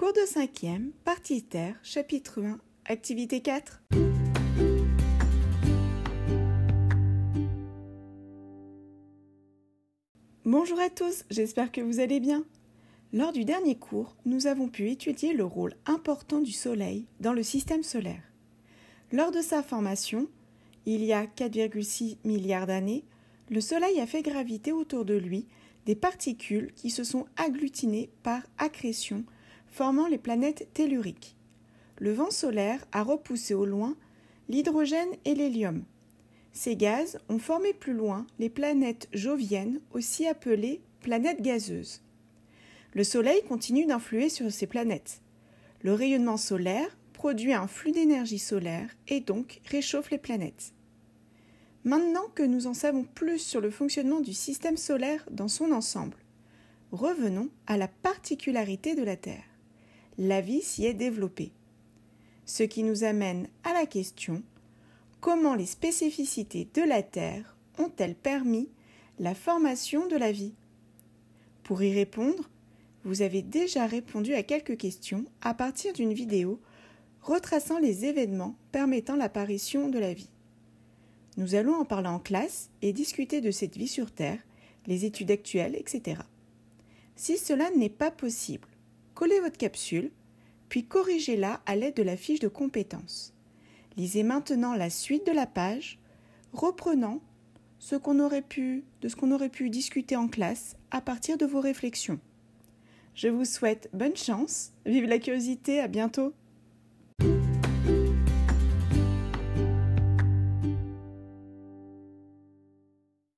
Cours de 5e, partie terre, chapitre 1, activité 4. Bonjour à tous, j'espère que vous allez bien. Lors du dernier cours, nous avons pu étudier le rôle important du Soleil dans le système solaire. Lors de sa formation, il y a 4,6 milliards d'années, le Soleil a fait graviter autour de lui des particules qui se sont agglutinées par accrétion, formant les planètes telluriques. Le vent solaire a repoussé au loin l'hydrogène et l'hélium. Ces gaz ont formé plus loin les planètes joviennes, aussi appelées planètes gazeuses. Le Soleil continue d'influer sur ces planètes. Le rayonnement solaire produit un flux d'énergie solaire et donc réchauffe les planètes. Maintenant que nous en savons plus sur le fonctionnement du système solaire dans son ensemble, revenons à la particularité de la Terre. La vie s'y est développée. Ce qui nous amène à la question comment les spécificités de la Terre ont-elles permis la formation de la vie? Pour y répondre, vous avez déjà répondu à quelques questions à partir d'une vidéo retraçant les événements permettant l'apparition de la vie. Nous allons en parler en classe et discuter de cette vie sur Terre, les études actuelles, etc. Si cela n'est pas possible, collez votre capsule, puis corrigez-la à l'aide de la fiche de compétences. Lisez maintenant la suite de la page, reprenant ce qu'on aurait pu, de ce qu'on aurait pu discuter en classe à partir de vos réflexions. Je vous souhaite bonne chance, vive la curiosité, à bientôt